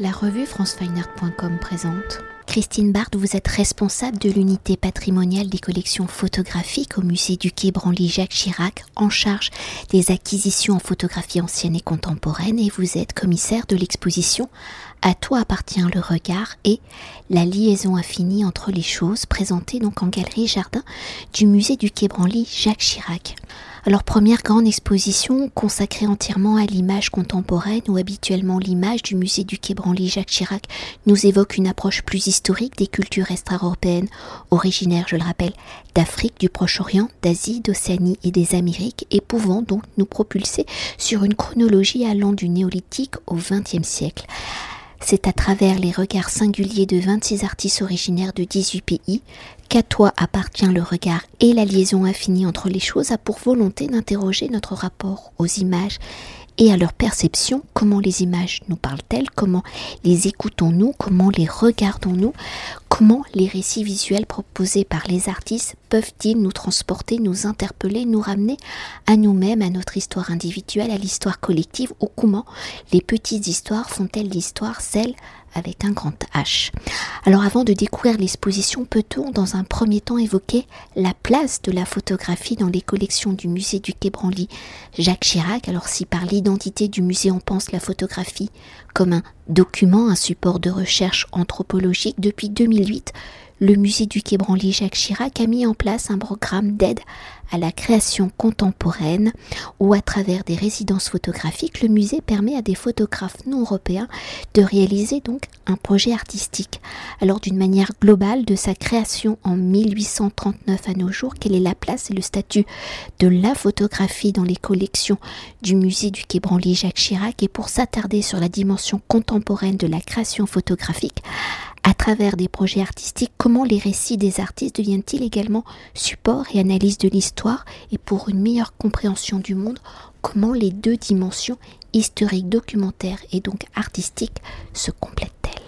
La revue francefineart.com présente. Christine Barthes, vous êtes responsable de l'unité patrimoniale des collections photographiques au musée du Quai Branly Jacques Chirac, en charge des acquisitions en photographie ancienne et contemporaine, et vous êtes commissaire de l'exposition À toi appartient le regard et la liaison infinie entre les choses, présentée donc en galerie jardin du musée du Quai Branly Jacques Chirac. Alors première grande exposition consacrée entièrement à l'image contemporaine où habituellement l'image du musée du Quai Branly Jacques Chirac nous évoque une approche plus historique des cultures extra-européennes, originaires, je le rappelle, d'Afrique, du Proche-Orient, d'Asie, d'Océanie et des Amériques, et pouvant donc nous propulser sur une chronologie allant du néolithique au XXe siècle. C'est à travers les regards singuliers de 26 artistes originaires de 18 pays qu'à toi appartient le regard et la liaison infinie entre les choses a pour volonté d'interroger notre rapport aux images et à leur perception, comment les images nous parlent-elles, comment les écoutons-nous, comment les regardons-nous, comment les récits visuels proposés par les artistes peuvent-ils nous transporter, nous interpeller, nous ramener à nous-mêmes, à notre histoire individuelle, à l'histoire collective, ou comment les petites histoires font-elles l'histoire, celle avec un grand H. Alors avant de découvrir l'exposition, peut-on dans un premier temps évoquer la place de la photographie dans les collections du musée du Quai Branly? Jacques Chirac, alors si par l'identité du musée on pense la photographie comme un document, un support de recherche anthropologique, depuis 2008, le musée du Quai Branly Jacques Chirac a mis en place un programme d'aide à la création contemporaine où à travers des résidences photographiques, le musée permet à des photographes non européens de réaliser donc un projet artistique. Alors d'une manière globale de sa création en 1839 à nos jours, quelle est la place et le statut de la photographie dans les collections du musée du Quai Branly Jacques Chirac? Et pour s'attarder sur la dimension contemporaine de la création photographique, à travers des projets artistiques, comment les récits des artistes deviennent-ils également support et analyse de l'histoire et pour une meilleure compréhension du monde, comment les deux dimensions historiques, documentaires et donc artistiques se complètent-elles?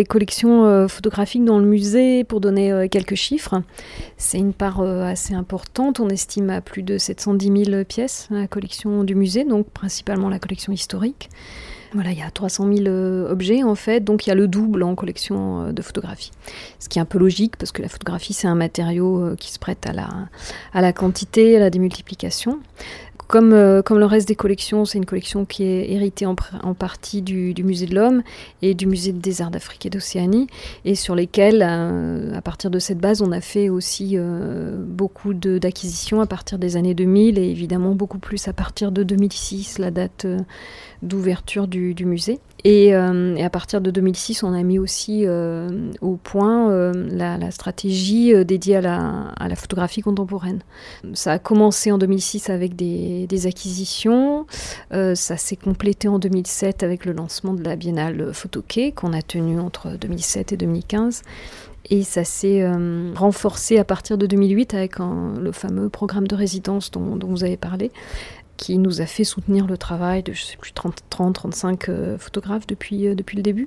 Les collections euh, photographiques dans le musée, pour donner euh, quelques chiffres, c'est une part euh, assez importante. On estime à plus de 710 000 pièces la collection du musée, donc principalement la collection historique. Voilà, il y a 300 000 euh, objets en fait, donc il y a le double en collection euh, de photographie. Ce qui est un peu logique parce que la photographie c'est un matériau euh, qui se prête à la quantité, à la démultiplication. Comme, comme, le reste des collections, c'est une collection qui est héritée en, en partie du, Musée de l'Homme et du Musée des Arts d'Afrique et d'Océanie, et sur lesquels, à partir de cette base, on a fait aussi euh, beaucoup d'acquisitions à partir des années 2000 et évidemment beaucoup plus à partir de 2006, la date d'ouverture du, musée. Euh, et, à partir de 2006, on a mis aussi euh, au point euh, la, stratégie dédiée à la, photographie contemporaine. Ça a commencé en 2006 avec des, acquisitions, ça s'est complété en 2007 avec le lancement de la Biennale Photoquet qu'on a tenu entre 2007 et 2015. Et ça s'est renforcé à partir de 2008 avec le fameux programme de résidence dont vous avez parlé, qui nous a fait soutenir le travail de, je sais plus, 30, 30 35 photographes depuis, euh, depuis le début,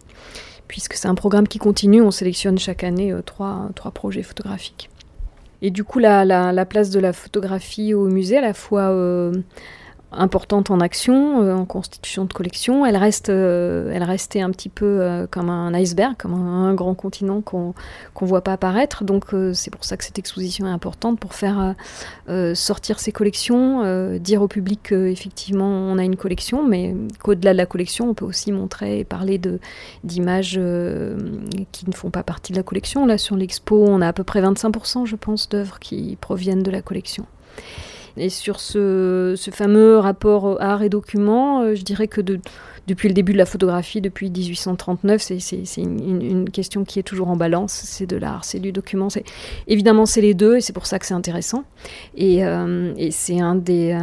puisque c'est un programme qui continue, on sélectionne chaque année euh, trois, trois projets photographiques. Et du coup, la, la, la, place de la photographie au musée, à la fois euh, importante en action, euh, en constitution de collection. Elle reste, euh, elle restait un petit peu euh, comme un iceberg, comme un, grand continent qu'on ne voit pas apparaître. Donc c'est pour ça que cette exposition est importante pour faire sortir ces collections, dire au public qu'effectivement on a une collection, mais qu'au-delà de la collection, on peut aussi montrer et parler d'images qui ne font pas partie de la collection. Là sur l'expo, on a à peu près 25%, je pense, d'œuvres qui proviennent de la collection. Et sur ce, fameux rapport art et document, euh, je dirais que depuis le début de la photographie, depuis 1839, c'est une, question qui est toujours en balance. C'est de l'art, c'est du document. Évidemment, c'est les deux et c'est pour ça que c'est intéressant. Et, euh, c'est un des,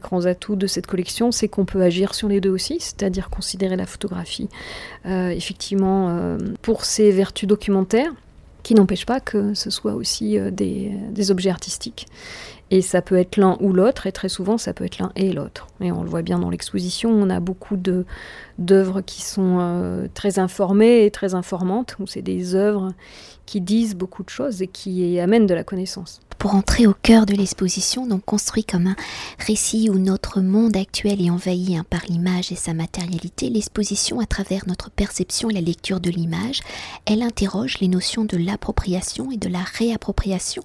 grands atouts de cette collection, c'est qu'on peut agir sur les deux aussi, c'est-à-dire considérer la photographie euh, effectivement pour ses vertus documentaires qui n'empêche pas que ce soit aussi des, objets artistiques. Et ça peut être l'un ou l'autre, et très souvent ça peut être l'un et l'autre. Et on le voit bien dans l'exposition, on a beaucoup d'œuvres qui sont euh, très informées et très informantes, où c'est des œuvres qui disent beaucoup de choses et qui amènent de la connaissance. pour entrer au cœur de l'exposition, donc construit comme un récit où notre monde actuel est envahi hein, par l'image et sa matérialité, l'exposition à travers notre perception et la lecture de l'image, elle interroge les notions de l'appropriation et de la réappropriation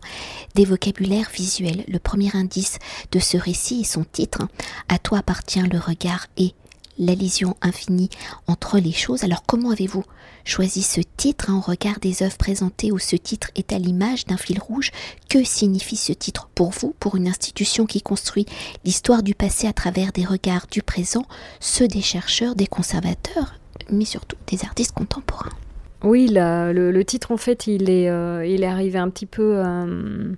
des vocabulaires visuels. Premier indice de ce récit est son titre, hein. À toi appartient le regard et la lésion infinie entre les choses. Alors comment avez-vous choisi ce titre en regard des œuvres présentées où ce titre est à l'image d'un fil rouge? Que signifie ce titre pour vous, pour une institution qui construit l'histoire du passé à travers des regards du présent, ceux des chercheurs, des conservateurs, mais surtout des artistes contemporains? Oui, le, titre en fait, il est, euh, il est arrivé un petit peu... Euh,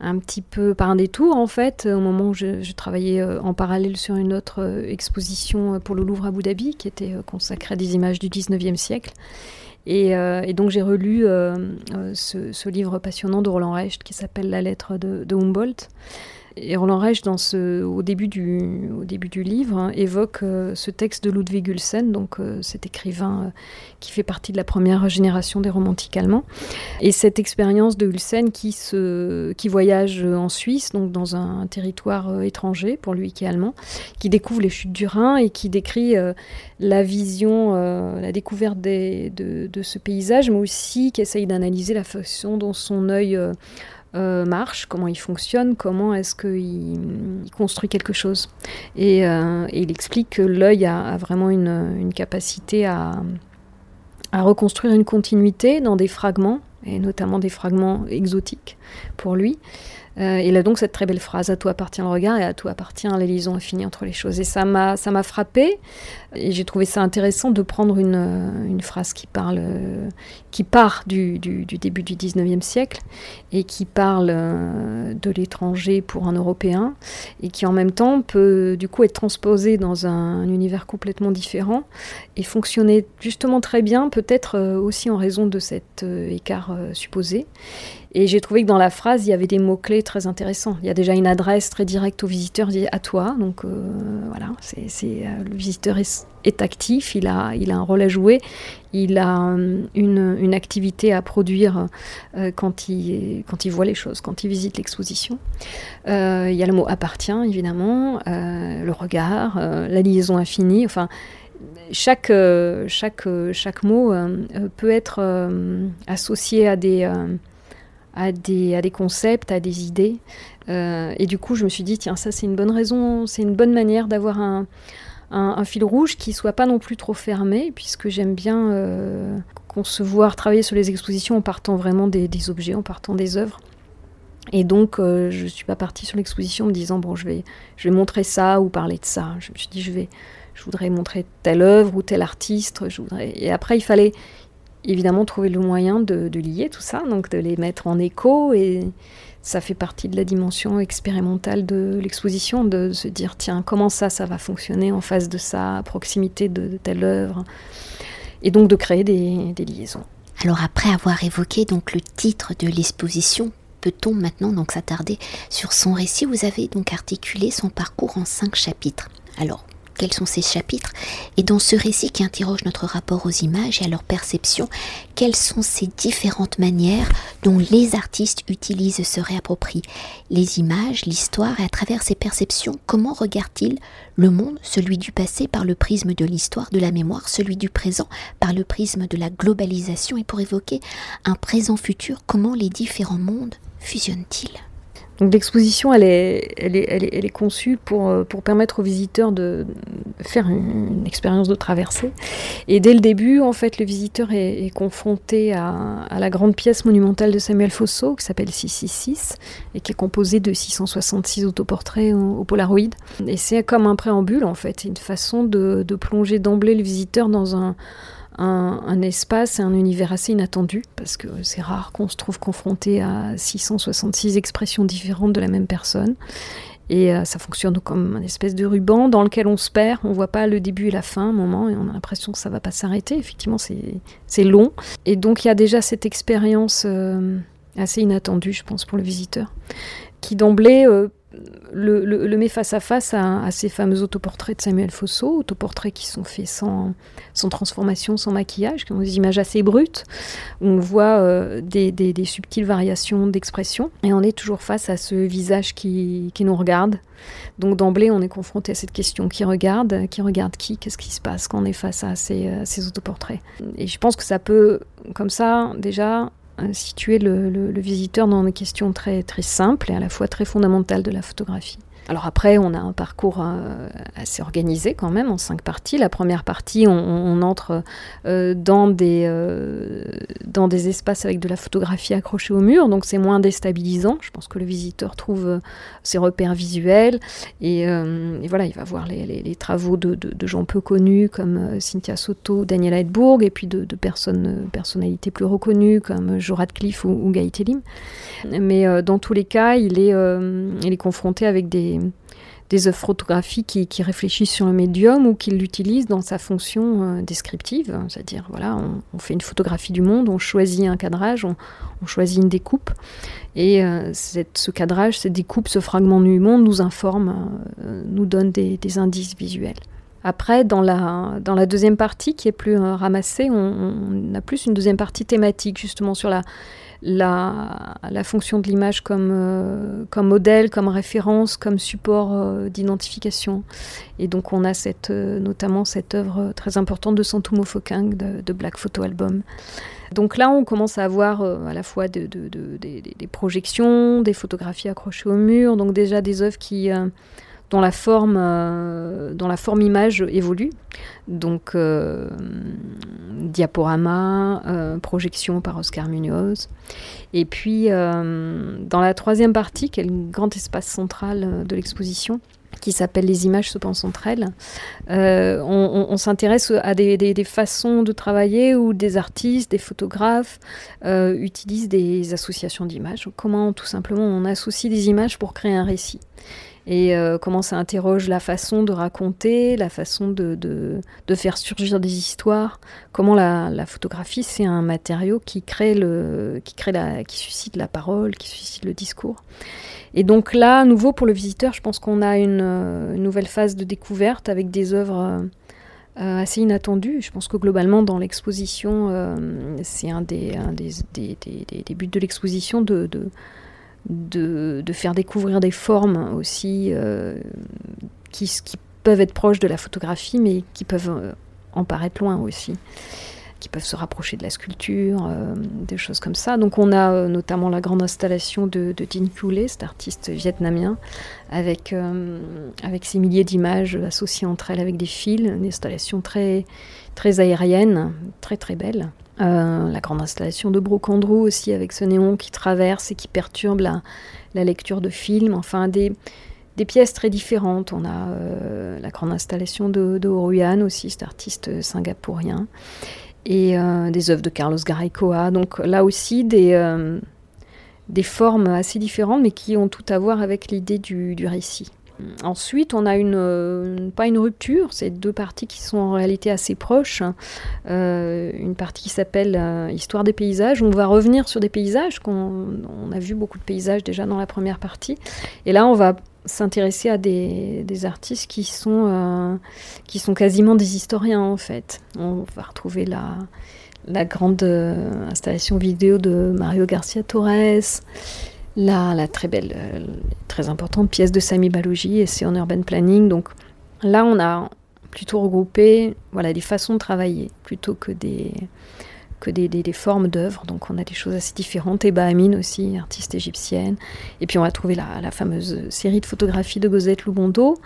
un petit peu par un détour en fait, au moment où je, travaillais euh, en parallèle sur une autre euh, exposition euh, pour le Louvre à Abu Dhabi qui était consacrée à des images du 19e siècle. Et, donc j'ai relu ce, livre passionnant de Roland Recht qui s'appelle La lettre de Humboldt. Et Roland Reich, dans ce, au, début du, au début du livre, hein, évoque euh, ce texte de Ludwig Ulsen, donc euh, cet écrivain euh, qui fait partie de la première génération des romantiques allemands. Et cette expérience de Ulsen qui, se, qui voyage en Suisse, donc dans un, territoire étranger, pour lui qui est allemand, qui découvre les chutes du Rhin et qui décrit la vision, la découverte de, de, ce paysage, mais aussi qui essaye d'analyser la façon dont son œil euh, marche, comment il fonctionne, comment est-ce qu'il construit quelque chose. Euh, et, il explique que l'œil a, vraiment une, capacité à, à, reconstruire une continuité dans des fragments, et notamment des fragments exotiques pour lui. Euh, il a donc cette très belle phrase à toi appartient le regard et à toi appartient la liaison infinie entre les choses. Et ça m'a ça m'a frappé et j'ai trouvé ça intéressant de prendre une, euh, une phrase qui parle euh, qui part du, du, début du 19e siècle et qui parle de l'étranger pour un Européen et qui en même temps peut du coup être transposée dans un, univers complètement différent et fonctionner justement très bien peut-être aussi en raison de cet écart supposé. Et j'ai trouvé que dans la phrase, il y avait des mots-clés très intéressants. Il y a déjà une adresse très directe au visiteur, à toi. Donc euh, voilà, c'est, euh, le visiteur est, actif, il a, il a un rôle à jouer, il a euh, une, une activité à produire quand, il, quand il voit les choses, quand il visite l'exposition. il y a le mot appartient, évidemment, le regard, la liaison infinie, enfin chaque, chaque, chaque mot peut être associé à des, à des, concepts, à des idées. Euh, et du coup, je me suis dit, tiens, ça c'est une bonne raison, c'est une bonne manière d'avoir un, fil rouge qui soit pas non plus trop fermé, puisque j'aime bien euh, concevoir, travailler sur les expositions en partant vraiment des, des objets, en partant des œuvres. Et donc, euh, je ne suis pas partie sur l'exposition en me disant, bon, je vais, je vais montrer ça ou parler de ça. Je me suis dit, je, vais, je voudrais montrer telle œuvre ou tel artiste. Je voudrais... Et après, il fallait, évidemment trouver le moyen de, lier tout ça, donc de les mettre en écho et ça fait partie de la dimension expérimentale de l'exposition, de se dire tiens comment ça ça va fonctionner en face de ça, à proximité de, telle œuvre, et donc de créer des, des liaisons. Alors après avoir évoqué donc le titre de l'exposition, peut-on maintenant donc s'attarder sur son récit? Vous avez donc articulé son parcours en cinq chapitres. Alors quels sont ces chapitres, et dans ce récit qui interroge notre rapport aux images et à leur perception, quelles sont ces différentes manières dont les artistes utilisent, se réapproprient les images, l'histoire, et à travers ces perceptions, comment regardent-ils le monde, celui du passé par le prisme de l'histoire, de la mémoire, celui du présent par le prisme de la globalisation, et pour évoquer un présent-futur, comment les différents mondes fusionnent-ils? Donc l'exposition, elle est, elle, est, elle, est, elle est, conçue pour, euh, pour permettre aux visiteurs de faire une, expérience de traversée. Et dès le début, en fait, le visiteur est, confronté à, la grande pièce monumentale de Samuel Fosso, qui s'appelle 666, et qui est composée de 666 autoportraits au, au Polaroid. Et c'est comme un préambule, en fait, une façon de, de plonger d'emblée le visiteur dans un un, espace et un univers assez inattendu, parce que c'est rare qu'on se trouve confronté à 666 expressions différentes de la même personne. Et euh, ça fonctionne comme un espèce de ruban dans lequel on se perd, on voit pas le début et la fin un moment, et on a l'impression que ça va pas s'arrêter. Effectivement, c'est long. Et donc il y a déjà cette expérience euh, assez inattendue, je pense, pour le visiteur, qui d'emblée euh, le, met face à face à, ces fameux autoportraits de Samuel Fosso, autoportraits qui sont faits sans, sans transformation, sans maquillage, qui ont des images assez brutes, où on voit euh, des, subtiles variations d'expression, et on est toujours face à ce visage qui, nous regarde. Donc d'emblée, on est confronté à cette question qui regarde, qui regarde qui, qu'est-ce qui se passe quand on est face à ces, à ces autoportraits? Et je pense que ça peut, comme ça, déjà, situer le, visiteur dans une question très, très simple et à la fois très fondamentale de la photographie. Alors après, on a un parcours euh, assez organisé quand même en cinq parties. La première partie, on, entre euh, dans, des, euh, dans des espaces avec de la photographie accrochée au mur, donc c'est moins déstabilisant. Je pense que le visiteur trouve ses repères visuels et, voilà, il va voir les, travaux de, gens peu connus comme Cynthia Soto, Daniel Heidbourg, et puis de, personnalités plus reconnues comme Joe Radcliffe ou, ou. Mais dans tous les cas, il est confronté avec des des, œuvres photographiques qui, réfléchissent sur le médium ou qui l'utilisent dans sa fonction euh, descriptive. C'est-à-dire, voilà, on, fait une photographie du monde, on choisit un cadrage, on, choisit une découpe. Et euh, ce cadrage, cette découpe, ce fragment du monde nous informe, euh, nous donne des, indices visuels. Après, dans la, dans la deuxième partie, qui est plus ramassée, on, a plus une deuxième partie thématique, justement sur la, la, la fonction de l'image comme, euh, comme modèle, comme référence, comme support euh, d'identification. Et donc on a cette, euh, notamment cette œuvre très importante de Santumo Fokang de, Black Photo Album. Donc là, on commence à avoir à la fois de, des projections, des photographies accrochées au mur, donc déjà des œuvres qui dont la forme, euh, la forme image évolue. Donc euh, diaporama, euh, projection par Oscar Munoz. Et puis dans la troisième partie, qui est le grand espace central de l'exposition, qui s'appelle Les images se pensent entre elles. on, s'intéresse à des, façons de travailler où des artistes, des photographes utilisent des associations d'images. Comment tout simplement on associe des images pour créer un récit et euh, comment ça interroge la façon de raconter, la façon de, de, faire surgir des histoires, comment la, la photographie c'est un matériau qui crée le, qui crée la, qui suscite la parole, qui suscite le discours. Et donc là, à nouveau pour le visiteur, je pense qu'on a une, euh, nouvelle phase de découverte avec des œuvres euh, assez inattendues. Je pense que globalement dans l'exposition, c'est un, des, des, des, des, buts de l'exposition de, de de, faire découvrir des formes aussi euh, qui, peuvent être proches de la photographie, mais qui peuvent euh, en paraître loin aussi, qui peuvent se rapprocher de la sculpture, euh, des choses comme ça. Donc on a notamment la grande installation de, de Dinh cet artiste vietnamien, avec, avec ces milliers d'images associées entre elles avec des fils, une installation très, très aérienne, très très belle. Euh, la grande installation de Brocandreau aussi, avec ce néon qui traverse et qui perturbe la, lecture de films. Enfin, des, pièces très différentes. On a euh, la grande installation de, de aussi, cet artiste singapourien. Et euh, des œuvres de Carlos Garaycoa. Donc là aussi, des, des formes assez différentes, mais qui ont tout à voir avec l'idée du récit. Ensuite, on a une, euh, pas une rupture, c'est deux parties qui sont en réalité assez proches. Euh, une partie qui s'appelle euh, Histoire des paysages. On va revenir sur des paysages, qu'on, on a vu beaucoup de paysages déjà dans la première partie. Et là, on va s'intéresser à des, artistes qui sont, qui sont quasiment des historiens en fait. On va retrouver la, la grande installation vidéo de Mario Garcia Torres la, la très belle, euh, très importante pièce de Sami Balogi et c'est en urban planning. Donc là, on a plutôt regroupé voilà, des façons de travailler plutôt que des, que des, des, formes d'œuvres. Donc on a des choses assez différentes. Eba Amin aussi, artiste égyptienne. Et puis on va trouver la, la fameuse série de photographies de Gosette Lubondo,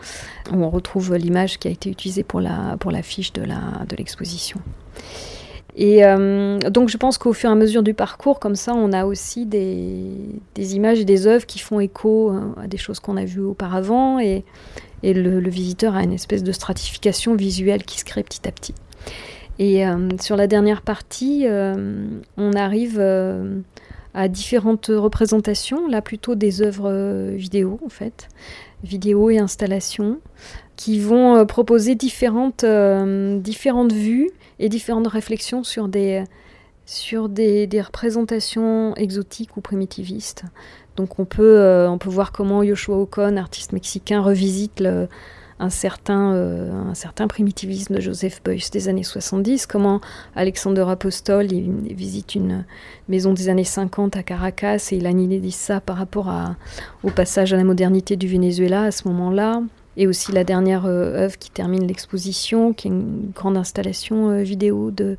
où on retrouve l'image qui a été utilisée pour l'affiche la, pour de l'exposition. Et euh, donc je pense qu'au fur et à mesure du parcours, comme ça, on a aussi des, images et des œuvres qui font écho euh, à des choses qu'on a vues auparavant, et, le, visiteur a une espèce de stratification visuelle qui se crée petit à petit. Et euh, sur la dernière partie, on arrive à différentes représentations, là plutôt des œuvres vidéo en fait, vidéo et installations, qui vont proposer différentes, différentes vues et différentes réflexions sur des, sur des, représentations exotiques ou primitivistes. Donc on peut, on peut voir comment Yoshua Ocon, artiste mexicain, revisite le, un certain, euh, un primitivisme de Joseph Beuys des années 70, comment Alexander Apostol visite une maison des années 50 à Caracas et il analyse ça par rapport au passage à la modernité du Venezuela à ce moment-là. Et aussi la dernière euh, œuvre qui termine l'exposition, qui est une grande installation euh, vidéo de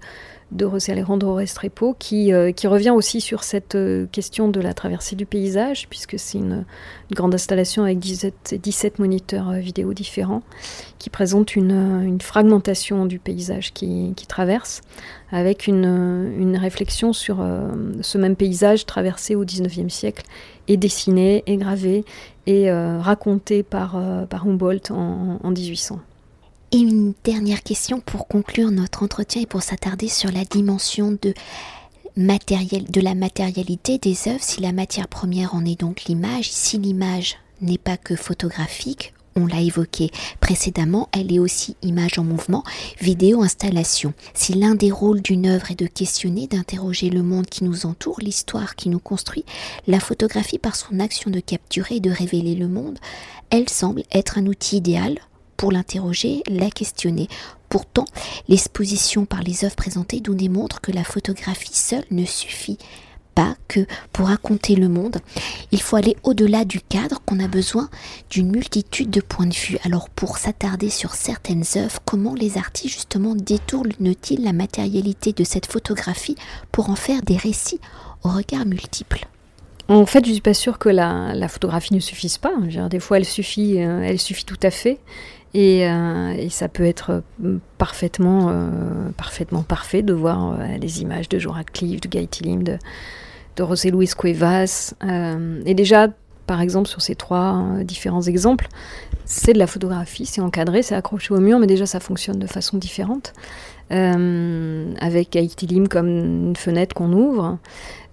de José Alejandro Restrepo, qui, euh, qui revient aussi sur cette euh, question de la traversée du paysage, puisque c'est une, grande installation avec 17, 17 moniteurs euh, vidéo différents, qui présente une, fragmentation du paysage qui, traverse, avec une, réflexion sur ce même paysage traversé au XIXe siècle, et dessiné, et gravé, et raconté par, par Humboldt en, en 1800. Et une dernière question pour conclure notre entretien et pour s'attarder sur la dimension de, la matérialité des œuvres. Si la matière première en est donc l'image, si l'image n'est pas que photographique, on l'a évoqué précédemment, elle est aussi image en mouvement, vidéo, installation. Si l'un des rôles d'une œuvre est de questionner, d'interroger le monde qui nous entoure, l'histoire qui nous construit, la photographie par son action de capturer et de révéler le monde, elle semble être un outil idéal pour l'interroger, la questionner. Pourtant, l'exposition par les œuvres présentées nous démontre que la photographie seule ne suffit pas que pour raconter le monde. Il faut aller au-delà du cadre qu'on a besoin d'une multitude de points de vue. Alors pour s'attarder sur certaines œuvres, comment les artistes justement détournent-ils la matérialité de cette photographie pour en faire des récits au regard multiples? En fait, je suis pas sûre que la, photographie ne suffise pas. des fois, elle suffit, euh, elle suffit tout à fait. Euh, et, ça peut être euh, parfaitement, euh, parfaitement parfait de voir les images de Jean Cliff, de Guy Tillim, de, de José Luis Cuevas. et déjà, par exemple, sur ces trois différents exemples, c'est de la photographie, c'est encadré, c'est accroché au mur, mais déjà ça fonctionne de façon différente. Euh, avec Haïti comme une fenêtre qu'on ouvre,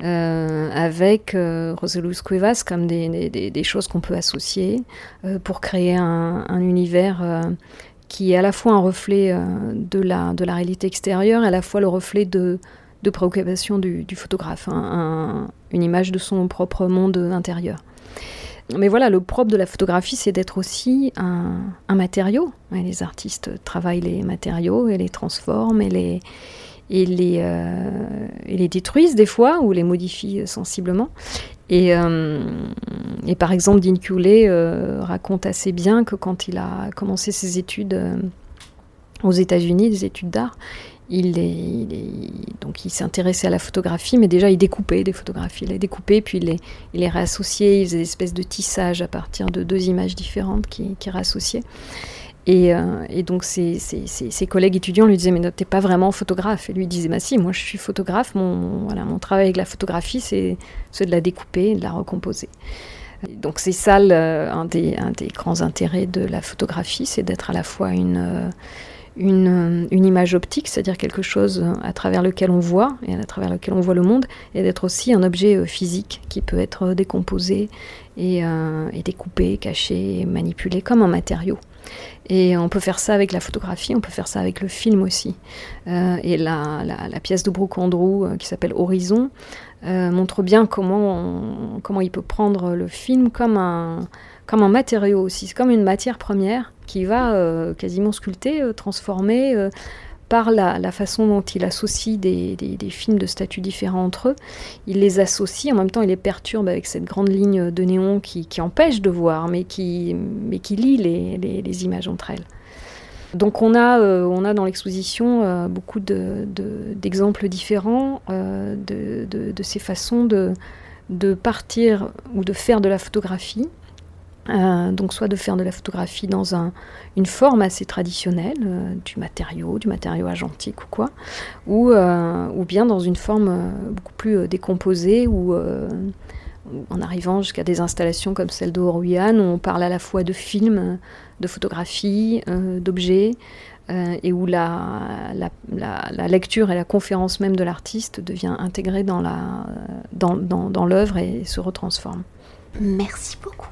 euh, avec euh, Roselus Cuevas comme des, choses qu'on peut associer euh, pour créer un, un univers qui est à la fois un reflet de, la, réalité extérieure à la fois le reflet de, de préoccupation du, photographe, un, une image de son propre monde intérieur. Mais voilà, le propre de la photographie, c'est d'être aussi un, matériau. les artistes travaillent les matériaux et les transforment et les, euh, détruisent des fois ou les modifient sensiblement. Et, euh, par exemple, Dean Cooley euh, raconte assez bien que quand il a commencé ses études aux États-Unis, des études d'art, il, est, donc il s'est intéressé à la photographie, mais déjà il découpait des photographies. Il les découpait, puis il les, il les réassociait, il faisait des espèces de tissage à partir de deux images différentes qui, qui réassociaient. Et, euh, et, donc ses, ses, collègues étudiants lui disaient mais t'es pas vraiment photographe et lui disait bah si moi je suis photographe mon, voilà mon travail avec la photographie c'est de la découper de la recomposer donc c'est ça un, des, un des grands intérêts de la photographie c'est d'être à la fois une euh, une, une, image optique, c'est-à-dire quelque chose à travers lequel on voit et à travers lequel on voit le monde, et d'être aussi un objet euh, physique qui peut être décomposé et, euh, découpé, caché manipulé comme un matériau. Et on peut faire ça avec la photographie, on peut faire ça avec le film aussi. Euh, et la, pièce de Brooke Andrew euh, qui s'appelle Horizon euh, montre bien comment, comment il peut prendre le film comme un, comme un matériau aussi, comme une matière première qui va quasiment sculpter, transformer par la, façon dont il associe des, films de statuts différents entre eux. Il les associe, en même temps il les perturbe avec cette grande ligne de néon qui, empêche de voir, mais qui, mais lie les, images entre elles. Donc on a, a dans l'exposition beaucoup d'exemples différents de, de, ces façons de partir ou de faire de la photographie euh, donc soit de faire de la photographie dans un, une forme assez traditionnelle, euh, du matériau, du matériau agentique ou quoi, ou, euh, ou bien dans une forme beaucoup plus décomposée ou en arrivant jusqu'à des installations comme celle de où on parle à la fois de films, de photographie, d'objets, et où la, la, lecture et la conférence même de l'artiste devient intégrée dans l'œuvre dans, dans, dans et se retransforme. Merci beaucoup.